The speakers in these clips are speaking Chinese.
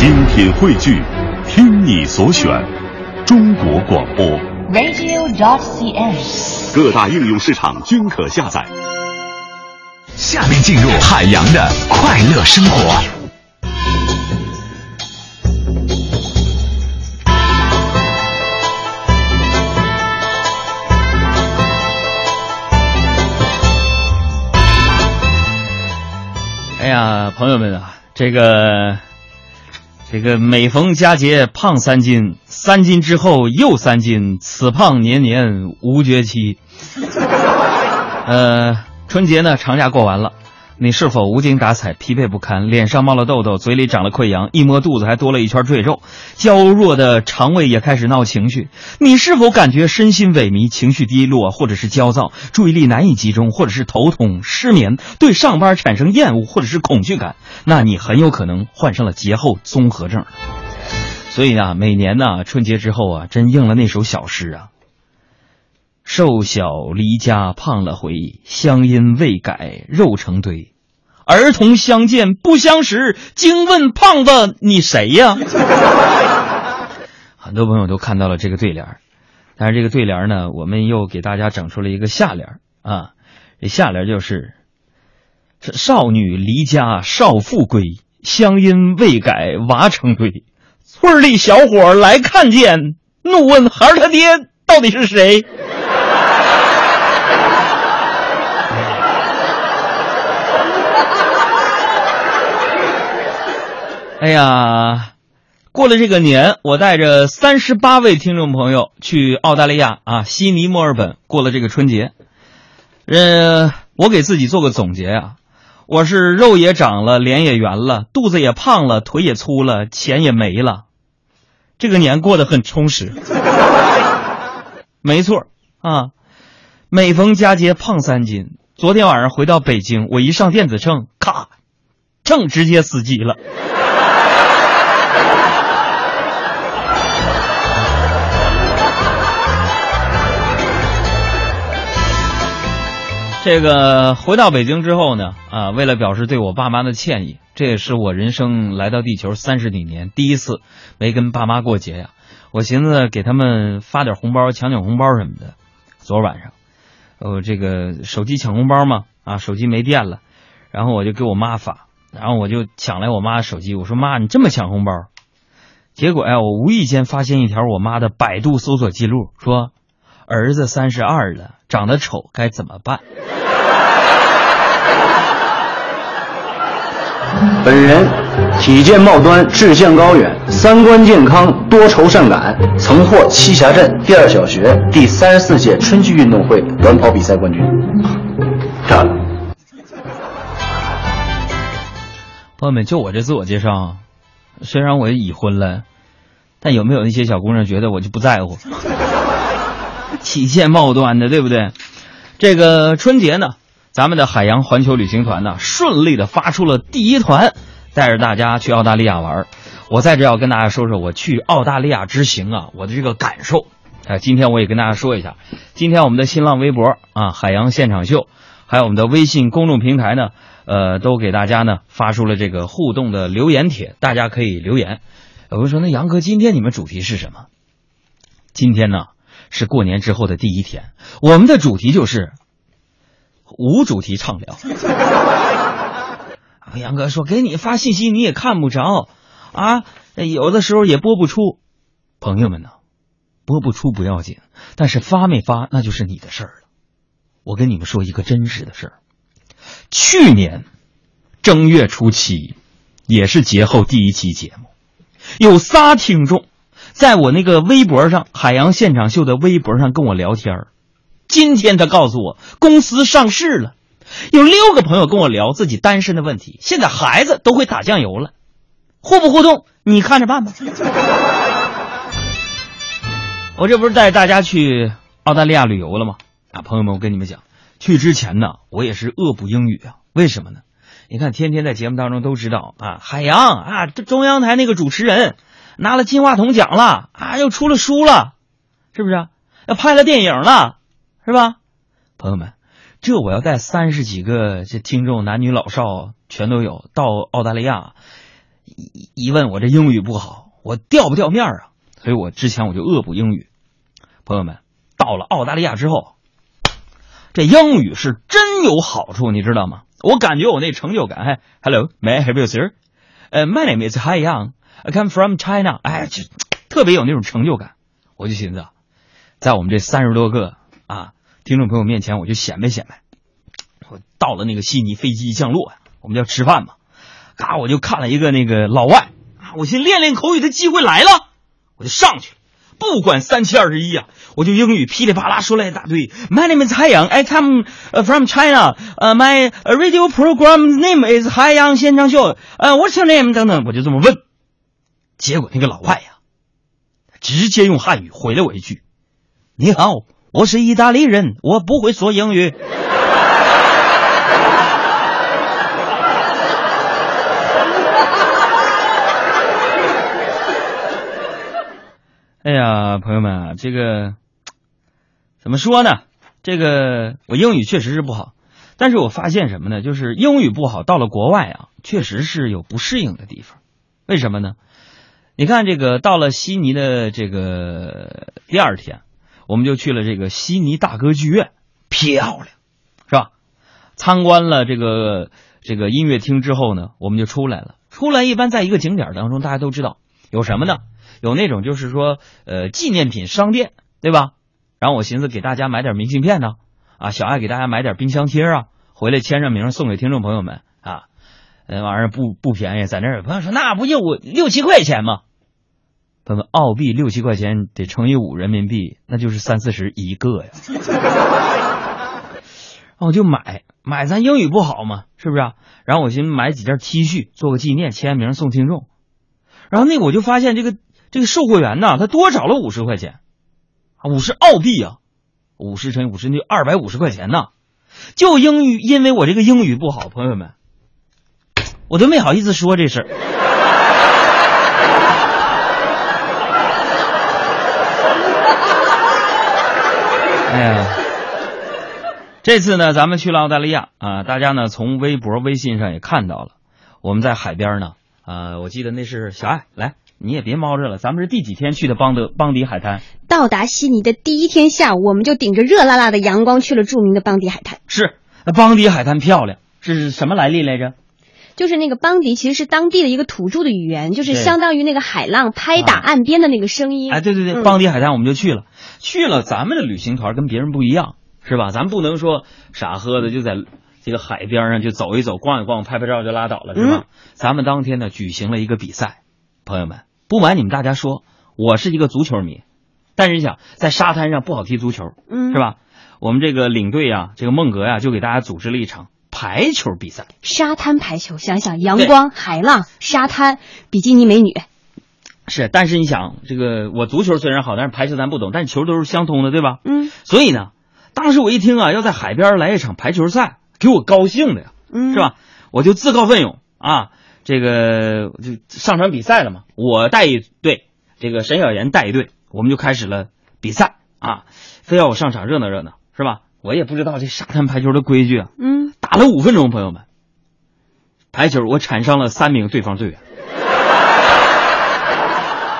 精品汇聚，听你所选，中国广播。radio.cn。各大应用市场均可下载。下面进入海洋的快乐生活。哎呀，朋友们啊，这个这个每逢佳节胖三斤，三斤之后又三斤，此胖年年无绝期。呃，春节呢，长假过完了，你是否无精打采、疲惫不堪，脸上冒了痘痘，嘴里长了溃疡，一摸肚子还多了一圈赘肉，娇弱的肠胃也开始闹情绪？你是否感觉身心萎靡、情绪低落，或者是焦躁，注意力难以集中，或者是头痛、失眠，对上班产生厌恶或者是恐惧感？那你很有可能患上了节后综合症。所以啊，每年呢春节之后啊，真应了那首小诗啊。瘦小离家胖了回，乡音未改肉成堆。儿童相见不相识，惊问胖子你谁呀？很多朋友都看到了这个对联，但是这个对联呢，我们又给大家整出了一个下联啊。这下联就是：这少女离家少妇归，乡音未改娃成堆。村里小伙来看见，怒问孩儿他爹到底是谁？哎呀，过了这个年，我带着三十八位听众朋友去澳大利亚啊，悉尼、墨尔本过了这个春节。呃，我给自己做个总结啊，我是肉也长了，脸也圆了，肚子也胖了，腿也粗了，钱也没了。这个年过得很充实。没错啊，每逢佳节胖三斤。昨天晚上回到北京，我一上电子秤，咔，秤直接死机了。这个回到北京之后呢，啊，为了表示对我爸妈的歉意，这也是我人生来到地球三十几年第一次没跟爸妈过节呀。我寻思给他们发点红包，抢抢红包什么的。昨晚上，呃，这个手机抢红包嘛，啊，手机没电了，然后我就给我妈发，然后我就抢来我妈手机，我说妈，你这么抢红包？结果呀，我无意间发现一条我妈的百度搜索记录，说儿子三十二了，长得丑该怎么办？本人体健貌端，志向高远，三观健康，多愁善感，曾获栖霞镇第二小学第三十四届春季运动会短跑比赛冠军。漂亮！朋友们，就我这自我介绍，虽然我已婚了，但有没有那些小姑娘觉得我就不在乎？体健貌端的，对不对？这个春节呢，咱们的海洋环球旅行团呢，顺利的发出了第一团，带着大家去澳大利亚玩。我在这要跟大家说说我去澳大利亚之行啊，我的这个感受。哎，今天我也跟大家说一下，今天我们的新浪微博啊，海洋现场秀，还有我们的微信公众平台呢，呃，都给大家呢发出了这个互动的留言帖，大家可以留言。有人说，那杨哥，今天你们主题是什么？今天呢是过年之后的第一天，我们的主题就是无主题畅聊。啊杨哥说，给你发信息你也看不着啊，有的时候也播不出。朋友们呢，播不出不要紧，但是发没发那就是你的事儿了。我跟你们说一个真实的事儿，去年正月初七，也是节后第一期节目，有仨听众在我那个微博上，海洋现场秀的微博上跟我聊天儿今天他告诉我公司上市了，有六个朋友跟我聊自己单身的问题，现在孩子都会打酱油了，互不互动你看着办吧。我这不是带大家去澳大利亚旅游了吗？啊，朋友们，我跟你们讲，去之前呢，我也是恶补英语啊。为什么呢？你看，天天在节目当中都知道啊，海洋啊，这中央台那个主持人拿了金话筒奖了啊，又出了书了，是不是？要拍了电影了，是吧？朋友们，这我要带三十几个这听众，男女老少全都有，到澳大利亚，一一问我这英语不好，我掉不掉面儿啊？所以我之前我就恶补英语。朋友们，到了澳大利亚之后，这英语是真有好处，你知道吗？我感觉我那成就感。嘿，Hello，May I help you, sir？呃、m y name is Hi Yang. I come from China。哎，就特别有那种成就感。我就寻思，在我们这三十多个啊听众朋友面前，我就显摆显摆。我到了那个悉尼，飞机一降落呀，我们就要吃饭嘛。嘎，我就看了一个那个老外啊，我寻练练口语的机会来了，我就上去了，不管三七二十一呀，我就英语噼里啪啦说了一大堆。My name is Hai Yang, I come from China. 呃、my radio program name is Hai Yang 现场秀。呃、What's your name？等等，我就这么问。结果那个老外呀，直接用汉语回了我一句：“你好，我是意大利人，我不会说英语。”哎呀，朋友们啊，这个怎么说呢？这个我英语确实是不好，但是我发现什么呢？就是英语不好，到了国外啊，确实是有不适应的地方。为什么呢？你看，这个到了悉尼的这个第二天，我们就去了这个悉尼大歌剧院，漂亮，是吧？参观了这个这个音乐厅之后呢，我们就出来了。出来一般在一个景点当中，大家都知道有什么呢？有那种就是说，呃，纪念品商店，对吧？然后我寻思给大家买点明信片呢，啊，小爱给大家买点冰箱贴啊，回来签上名送给听众朋友们啊，那玩意儿不不便宜，在那儿有朋友说那不就我六七块钱吗？他们，澳币六七块钱得乘以五人民币，那就是三四十一个呀。然后我就买买，咱英语不好嘛，是不是、啊？然后我寻思买几件 T 恤做个纪念，签名送听众。然后那我就发现这个。这个售货员呢，他多找了五十块钱，啊，五十澳币啊，五十乘以五十就二百五十块钱呢。就英语，因为我这个英语不好，朋友们，我都没好意思说这事儿。哎呀，这次呢，咱们去了澳大利亚啊，大家呢从微博、微信上也看到了，我们在海边呢，啊，我记得那是小爱来。你也别猫着了，咱们是第几天去的邦德邦迪海滩？到达悉尼的第一天下午，我们就顶着热辣辣的阳光去了著名的邦迪海滩。是，那邦迪海滩漂亮，是什么来历来着？就是那个邦迪，其实是当地的一个土著的语言，就是相当于那个海浪拍打岸边的那个声音。哎，对对对，邦迪海滩我们就去了，去了，咱们的旅行团跟别人不一样，是吧？咱不能说傻呵的就在这个海边上就走一走、逛一逛、拍拍照就拉倒了，是吧？咱们当天呢举行了一个比赛，朋友们。不瞒你们大家说，我是一个足球迷，但是你想在沙滩上不好踢足球，嗯，是吧？我们这个领队啊，这个孟格呀、啊，就给大家组织了一场排球比赛。沙滩排球，想想阳光、海浪、沙滩、比基尼美女，是。但是你想，这个我足球虽然好，但是排球咱不懂，但是球都是相通的，对吧？嗯。所以呢，当时我一听啊，要在海边来一场排球赛，给我高兴的呀，嗯，是吧？我就自告奋勇啊。这个就上场比赛了嘛，我带一队，这个沈小岩带一队，我们就开始了比赛啊，非要我上场热闹热闹，是吧？我也不知道这沙滩排球的规矩啊，嗯，打了五分钟，朋友们，排球我铲伤了三名对方队员。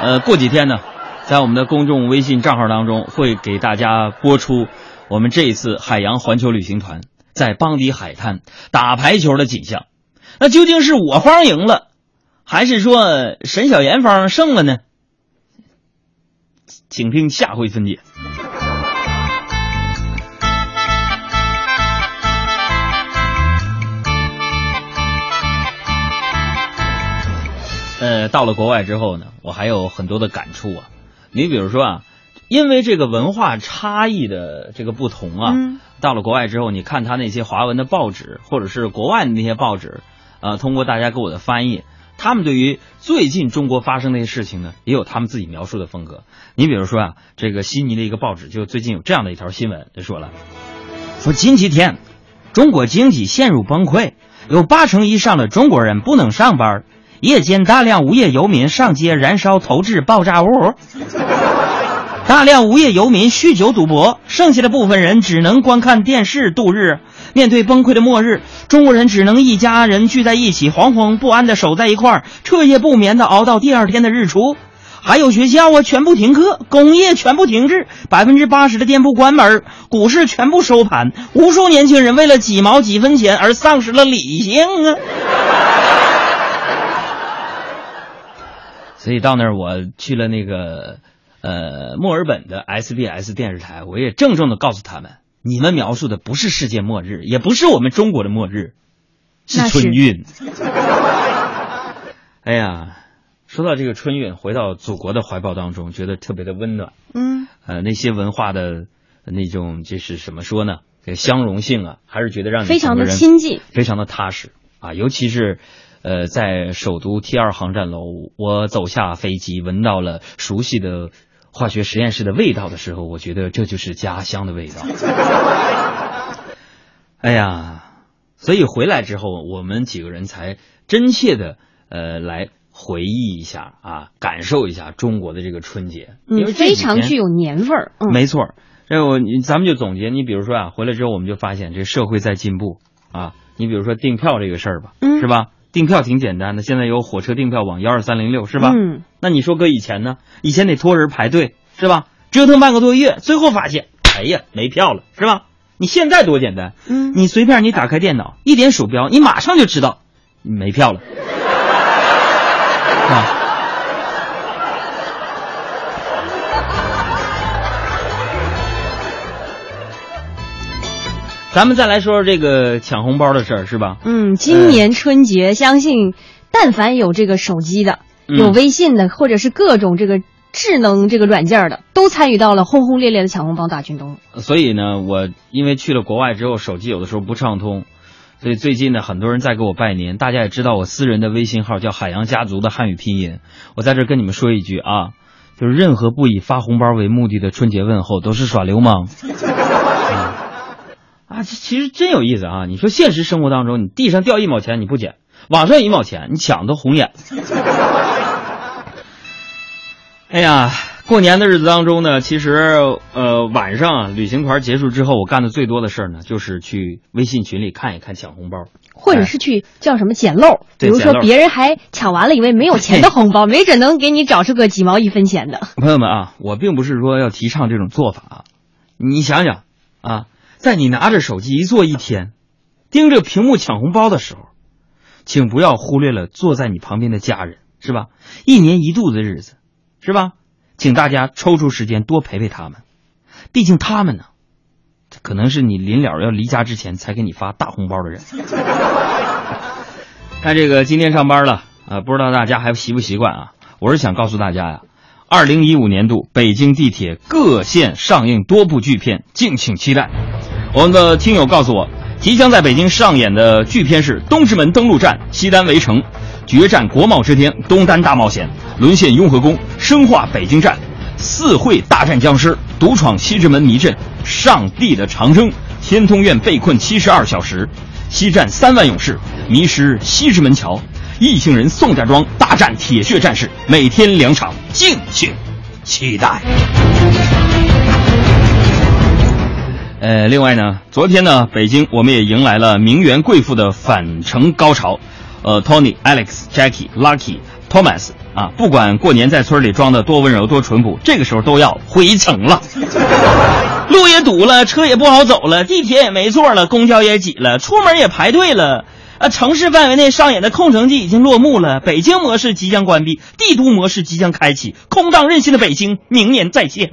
呃，过几天呢，在我们的公众微信账号当中会给大家播出我们这一次海洋环球旅行团在邦迪海滩打排球的景象。那究竟是我方赢了，还是说沈小岩方胜了呢？请听下回分解。呃，到了国外之后呢，我还有很多的感触啊。你比如说啊，因为这个文化差异的这个不同啊，嗯、到了国外之后，你看他那些华文的报纸，或者是国外的那些报纸。呃，通过大家给我的翻译，他们对于最近中国发生的一些事情呢，也有他们自己描述的风格。你比如说啊，这个悉尼的一个报纸就最近有这样的一条新闻，就说了，说近几天中国经济陷入崩溃，有八成以上的中国人不能上班，夜间大量无业游民上街燃烧投掷爆炸物，大量无业游民酗酒赌博，剩下的部分人只能观看电视度日。面对崩溃的末日，中国人只能一家人聚在一起，惶惶不安的守在一块儿，彻夜不眠的熬到第二天的日出。还有学校啊，全部停课，工业全部停滞，百分之八十的店铺关门，股市全部收盘，无数年轻人为了几毛几分钱而丧失了理性啊！所以到那儿，我去了那个呃墨尔本的 SBS 电视台，我也郑重的告诉他们，你们描述的不是世界末日，也不是我们中国的末日，是春运。哎呀，说到这个春运，回到祖国的怀抱当中，觉得特别的温暖。嗯，呃，那些文化的那种，就是怎么说呢？这相容性啊，还是觉得让你非常的亲近。非常的踏实啊。尤其是，呃，在首都 T 二航站楼，我走下飞机，闻到了熟悉的化学实验室的味道的时候，我觉得这就是家乡的味道。哎呀，所以回来之后，我们几个人才真切的呃来回忆一下啊，感受一下中国的这个春节，因嗯，为这非常具有年味儿。嗯，没错我咱们就总结，你比如说啊，回来之后我们就发现这社会在进步啊。你比如说订票这个事儿吧，嗯是吧？订票挺简单的，现在有火车订票网幺二三零六，是吧？嗯，那你说搁以前呢？以前得托人排队，是吧？折腾半个多月，最后发现，哎呀，没票了，是吧？你现在多简单，嗯你随便你打开电脑，一点鼠标，你马上就知道没票了。啊。咱们再来说说这个抢红包的事儿，是吧？嗯，今年春节，相信但凡有这个手机的、嗯有微信的，或者是各种这个智能这个软件的，都参与到了轰轰烈烈的抢红包大军中。所以呢，我因为去了国外之后，手机有的时候不畅通，所以最近呢，很多人在给我拜年。大家也知道我私人的微信号叫海洋家族的汉语拼音。我在这儿跟你们说一句啊，就是任何不以发红包为目的的春节问候都是耍流氓。嗯啊，其实真有意思啊！你说现实生活当中，你地上掉一毛钱你不捡，网上一毛钱你抢都红眼。哎呀，过年的日子当中呢，其实呃晚上啊旅行团结束之后，我干的最多的事儿呢，就是去微信群里看一看抢红包。或者是去叫什么捡漏，比如说别人还抢完了，以为没有钱的红包，没准能给你找出个几毛一分钱的。朋友们啊，我并不是说要提倡这种做法啊，你想想啊，在你拿着手机一坐一天，盯着屏幕抢红包的时候，请不要忽略了坐在你旁边的家人，是吧？一年一度的日子，是吧？请大家抽出时间多陪陪他们，毕竟他们呢，可能是你临了要离家之前才给你发大红包的人。看这个今天上班了啊，不知道大家还习不习惯啊？我是想告诉大家呀、二零一五年度北京地铁各线上映多部剧片，敬请期待。我们的听友告诉我，即将在北京上演的剧片是《东直门登陆战》《西单围城》《决战国贸之巅》《东单大冒险》《沦陷雍和宫》《生化北京站》《四会大战僵尸》《独闯西直门迷阵》《上帝的长征》《天通苑被困七十二小时》《西站三万勇士》《迷失西直门桥》《异姓人宋家庄大战铁血战士》，每天两场，敬请期待。呃，另外呢，昨天呢，北京我们也迎来了名媛贵妇的返程高潮，呃，Tony、Alex、Jackie、Lucky、Thomas 啊，不管过年在村里装的多温柔多淳朴，这个时候都要回城了。路也堵了，车也不好走了，地铁也没座了，公交也挤了，出门也排队了。啊，城市范围内上演的空城计已经落幕了，北京模式即将关闭，帝都模式即将开启，空荡任性的北京，明年再见。